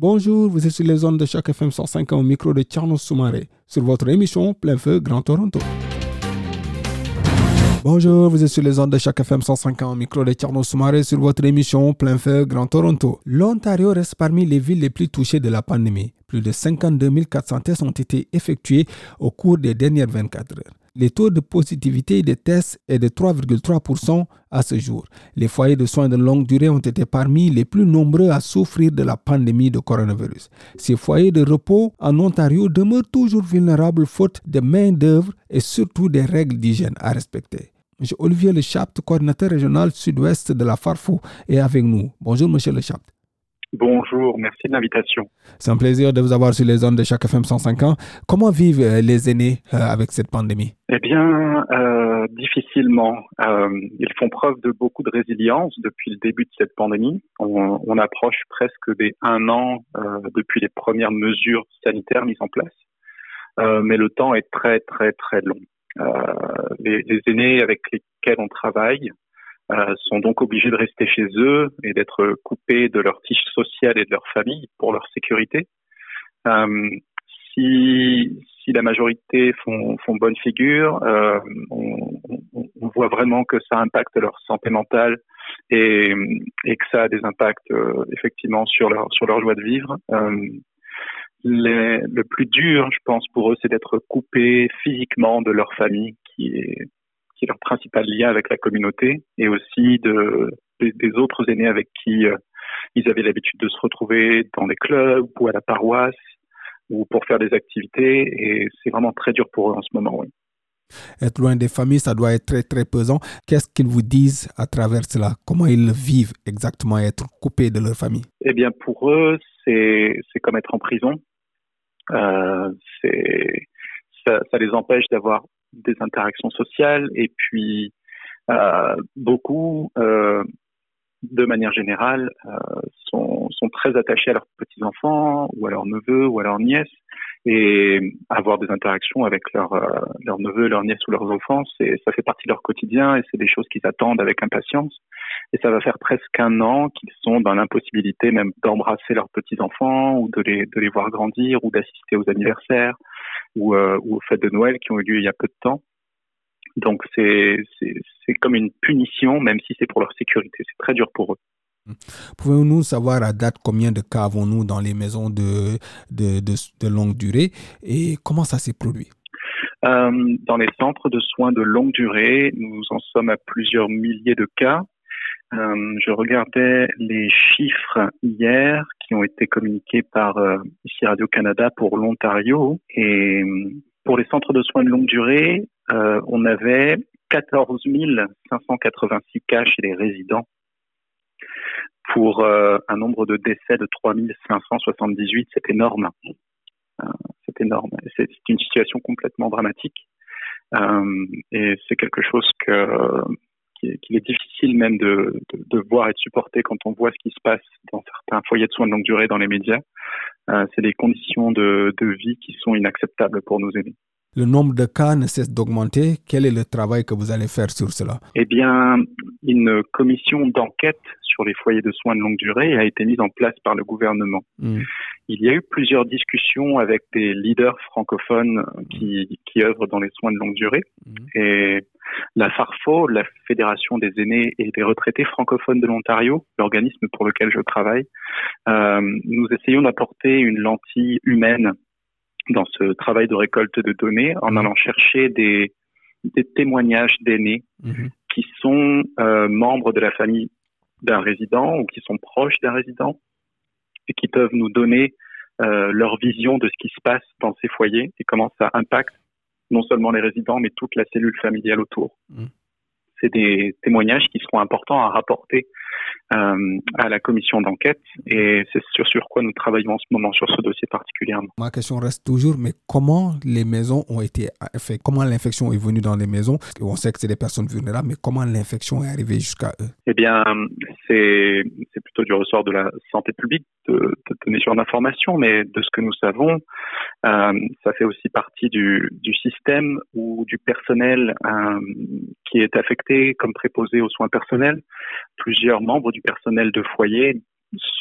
Bonjour, vous êtes sur les zones de Choc FM 105 au micro de Tierno Soumaré sur votre émission Plein Feu Grand Toronto. Bonjour, vous êtes sur les ondes de chaque FM 105 au micro de Tierno Soumaré sur votre émission Plein Feu Grand Toronto. L'Ontario reste parmi les villes les plus touchées de la pandémie. Plus de 52 400 tests ont été effectués au cours des dernières 24 heures. Le taux de positivité des tests est de 3,3% à ce jour. Les foyers de soins de longue durée ont été parmi les plus nombreux à souffrir de la pandémie de coronavirus. Ces foyers de repos en Ontario demeurent toujours vulnérables faute de main-d'œuvre et surtout des règles d'hygiène à respecter. M. Olivier Le Chapt, coordinateur régional sud-ouest de la Farfou, est avec nous. Bonjour, M. Le Chapt. Bonjour, merci de l'invitation. C'est un plaisir de vous avoir sur les zones de chaque FM 105 ans. Comment vivent euh, les aînés euh, avec cette pandémie? Eh bien, euh, difficilement. ils font preuve de beaucoup de résilience depuis le début de cette pandémie. On, approche presque des un an depuis les premières mesures sanitaires mises en place. mais le temps est très, très, très long. Les, les, aînés avec lesquels on travaille euh, sont donc obligés de rester chez eux et d'être coupés de leur tige sociale et de leur famille pour leur sécurité. Euh, si, si la majorité font, font bonne figure, euh, on, on, voit vraiment que ça impacte leur santé mentale et, et que ça a des impacts euh, effectivement sur leur sur leur joie de vivre. Euh, les, le plus dur, je pense, pour eux, c'est d'être coupés physiquement de leur famille, qui est qui est leur principal lien avec la communauté, et aussi de, des, autres aînés avec qui euh, ils avaient l'habitude de se retrouver dans des clubs ou à la paroisse ou pour faire des activités. Et c'est vraiment très dur pour eux en ce moment, oui. Être loin des familles, ça doit être très, très pesant. Qu'est-ce qu'ils vous disent à travers cela? Comment ils vivent exactement, être coupés de leur famille? Eh bien, pour eux, c'est comme être en prison. Euh, ça, ça les empêche d'avoir des interactions sociales et puis euh, beaucoup, euh, de manière générale, euh, sont, sont, très attachés à leurs petits-enfants ou à leurs neveux ou à leurs nièces et avoir des interactions avec leurs, euh, leurs neveux, leurs nièces ou leurs enfants, ça fait partie de leur quotidien et c'est des choses qu'ils attendent avec impatience. Et ça va faire presque un an qu'ils sont dans l'impossibilité même d'embrasser leurs petits-enfants ou de les, de les voir grandir ou d'assister aux anniversaires ou, euh, ou aux fêtes de Noël qui ont eu lieu il y a peu de temps. Donc c'est comme une punition, même si c'est pour leur sécurité. C'est très dur pour eux. Pouvons-nous savoir à date combien de cas avons-nous dans les maisons de, de, de, longue durée et comment ça s'est produit? Euh, Dans les centres de soins de longue durée, nous en sommes à plusieurs milliers de cas. Euh, je regardais les chiffres hier qui ont été communiqués par euh, ici Radio-Canada pour l'Ontario. Et pour les centres de soins de longue durée, euh, on avait 14 586 cas chez les résidents pour euh, un nombre de décès de 3 578. C'est énorme. Euh, c'est énorme. C'est une situation complètement dramatique. Euh, et c'est quelque chose que qu'il est difficile même de, de, de, voir et de supporter quand on voit ce qui se passe dans certains foyers de soins de longue durée dans les médias. Euh, c'est des conditions de, de vie qui sont inacceptables pour nos aînés. Le nombre de cas ne cesse d'augmenter. Quel est le travail que vous allez faire sur cela? Eh bien, une commission d'enquête sur les foyers de soins de longue durée a été mise en place par le gouvernement. Hmm. Il y a eu plusieurs discussions avec des leaders francophones qui, qui œuvrent dans les soins de longue durée. Hmm. Et la FARFO, la Fédération des aînés et des retraités francophones de l'Ontario, l'organisme pour lequel je travaille, euh, nous essayons d'apporter une lentille humaine dans ce travail de récolte de données en mhm. allant chercher des, des témoignages d'aînés. Qui sont euh, membres de la famille d'un résident ou qui sont proches d'un résident et qui peuvent nous donner euh, leur vision de ce qui se passe dans ces foyers et comment ça impacte non seulement les résidents mais toute la cellule familiale autour. Mhm. C'est des témoignages qui seront importants à rapporter euh, à la commission d'enquête. Et c'est sur, sur quoi nous travaillons en ce moment sur ce dossier particulièrement. Ma question reste toujours, mais comment les maisons ont été affectées Comment l'infection est venue dans les maisons? On sait que c'est des personnes vulnérables, mais comment l'infection est arrivée jusqu'à eux? Eh bien, c'est plutôt du ressort de la santé publique de, de donner sur l'information, mais de ce que nous savons, ça fait aussi partie du, du système ou du personnel euh, qui est affecté comme préposé aux soins personnels. Plusieurs membres du personnel de foyer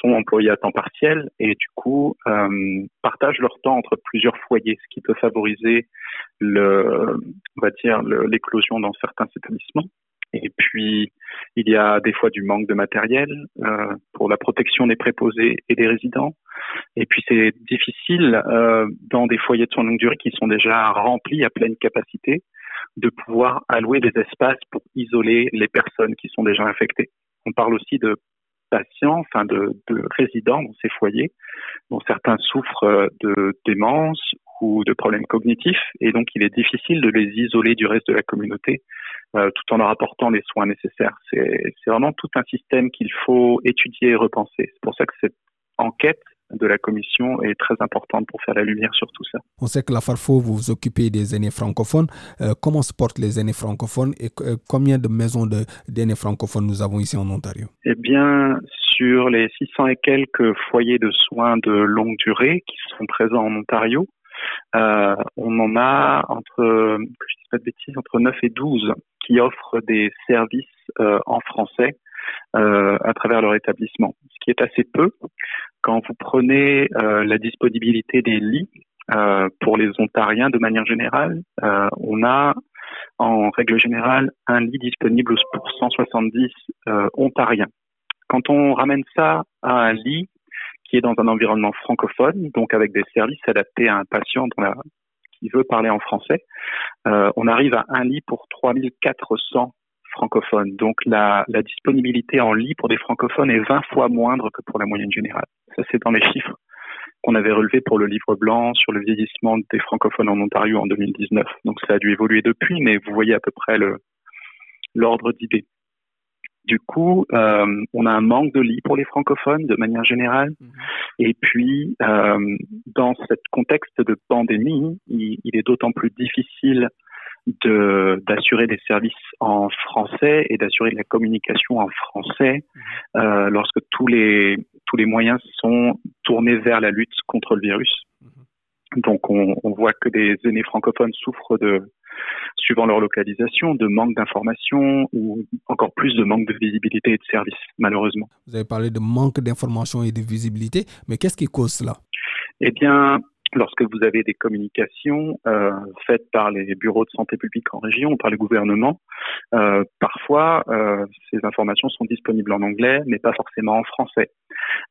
sont employés à temps partiel et du coup euh, partagent leur temps entre plusieurs foyers, ce qui peut favoriser le, on va dire, l'éclosion dans certains établissements. Et puis, il y a des fois du manque de matériel euh, pour la protection des préposés et des résidents. Et puis, c'est difficile euh, dans des foyers de soins longue durée qui sont déjà remplis à pleine capacité de pouvoir allouer des espaces pour isoler les personnes qui sont déjà infectées. On parle aussi de patients, enfin de, de résidents dans ces foyers, dont certains souffrent de démence ou de problèmes cognitifs, et donc il est difficile de les isoler du reste de la communauté euh, tout en leur apportant les soins nécessaires. C'est vraiment tout un système qu'il faut étudier et repenser. C'est pour ça que cette enquête de la commission est très importante pour faire la lumière sur tout ça. On sait que la Farfo, vous vous occupez des aînés francophones. Euh, comment se portent les aînés francophones et euh, combien de maisons d'aînés francophones nous avons ici en Ontario? Eh bien, sur les 600 et quelques foyers de soins de longue durée qui sont présents en Ontario, euh, on en a entre, que je pas de bêtises, entre 9 et 12 qui offrent des services euh, en français euh, à travers leur établissement, ce qui est assez peu. Quand vous prenez la disponibilité des lits pour les Ontariens de manière générale, on a en règle générale un lit disponible pour 170 Ontariens. Quand on ramène ça à un lit qui est dans un environnement francophone, donc avec des services adaptés à un patient qui veut parler en français, euh, on arrive à un lit pour 3400 francophones. Donc la, la, disponibilité en lit pour des francophones est 20 fois moindre que pour la moyenne générale. Ça, c'est dans les chiffres qu'on avait relevés pour le livre blanc sur le vieillissement des francophones en Ontario en 2019. Donc ça a dû évoluer depuis, mais vous voyez à peu près l'ordre d'idée. Du coup, euh, on a un manque de lits pour les francophones de manière générale. Mhm. Et puis, euh, dans ce contexte de pandémie, il, est d'autant plus difficile d'assurer des services en français et d'assurer la communication en français mhm. euh, lorsque tous les tous les moyens sont tournés vers la lutte contre le virus. Mhm. Donc on, on, voit que des aînés francophones souffrent de suivant leur localisation, de manque d'information ou encore plus de manque de visibilité et de services, malheureusement. Vous avez parlé de manque d'information et de visibilité, mais qu'est-ce qui cause cela? Eh bien, lorsque vous avez des communications euh, faites par les bureaux de santé publique en région, par le gouvernement, euh, parfois euh, ces informations sont disponibles en anglais, mais pas forcément en français.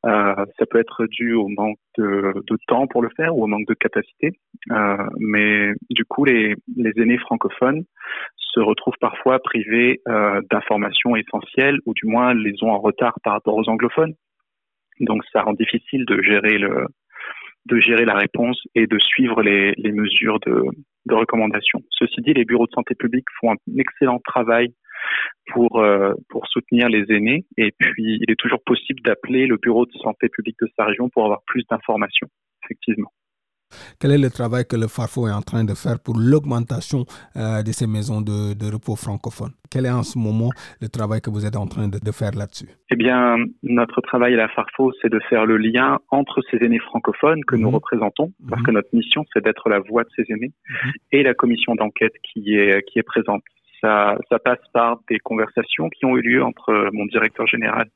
Euh, ça peut être dû au manque de, de, temps pour le faire ou au manque de capacité, euh, mais du coup les, les aînés francophones se retrouvent parfois privés euh, d'informations essentielles ou du moins les ont en retard par rapport aux anglophones. Donc ça rend difficile de gérer le, de gérer la réponse et de suivre les, mesures de, de, recommandation. Ceci dit, les bureaux de santé publique font un excellent travail euh, pour soutenir les aînés et puis il est toujours possible d'appeler le bureau de santé publique de sa région pour avoir plus d'informations, effectivement. Quel est le travail que le Farfo est en train de faire pour l'augmentation euh, de ces maisons de, de, repos francophones? Quel est en ce moment le travail que vous êtes en train de, de faire là-dessus? Eh bien, notre travail à la Farfo, c'est de faire le lien entre ces aînés francophones que nous mhm. représentons, parce que mhm. notre mission, c'est d'être la voix de ces aînés, mhm. et la commission d'enquête qui est, qui est présente. Ça, ça passe par des conversations qui ont eu lieu entre mon directeur général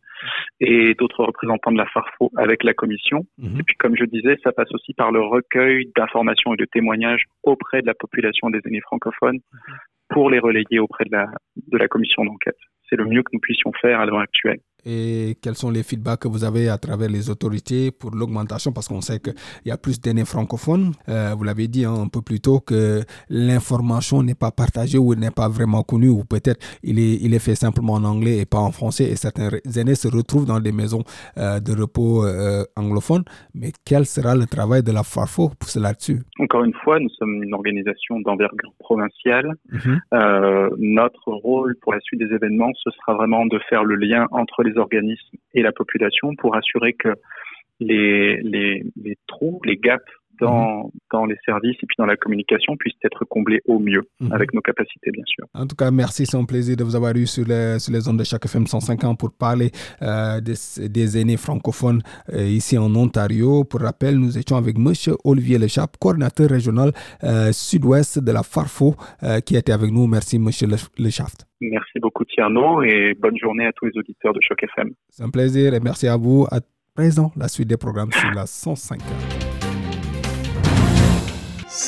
et d'autres représentants de la FARFO avec la commission. Mhm. Et puis, comme je disais, ça passe aussi par le recueil d'informations et de témoignages auprès de la population des aînés francophones pour les relayer auprès de la, de la commission d'enquête. C'est le mieux que nous puissions faire à l'heure actuelle. Et quels sont les feedbacks que vous avez à travers les autorités pour l'augmentation? Parce qu'on sait qu'il y a plus d'aînés francophones. Euh, vous l'avez dit hein, un peu plus tôt que l'information n'est pas partagée ou n'est pas vraiment connue ou peut-être il est, il est fait simplement en anglais et pas en français et certains aînés se retrouvent dans des maisons euh, de repos euh, anglophones. Mais quel sera le travail de la FARFO pour cela dessus? Encore une fois, nous sommes une organisation d'envergure provinciale. Mhm. notre rôle pour la suite des événements, ce sera vraiment de faire le lien entre les organismes et la population pour assurer que les, les, les trous, les gaps dans, mhm. dans, les services et puis dans la communication puissent être comblés au mieux mhm. avec nos capacités, bien sûr. En tout cas, merci. C'est un plaisir de vous avoir eu sur les, sur les ondes de chaque FM 105 ans pour parler euh, des, des, aînés francophones euh, ici en Ontario. Pour rappel, nous étions avec M. Olivier Lechape, coordinateur régional euh, sud-ouest de la Farfo, qui était avec nous. Merci, M. Lechape. Merci beaucoup, Tierno, et bonne journée à tous les auditeurs de Choc FM. C'est un plaisir et merci à vous. À présent, la suite des programmes sur la 105.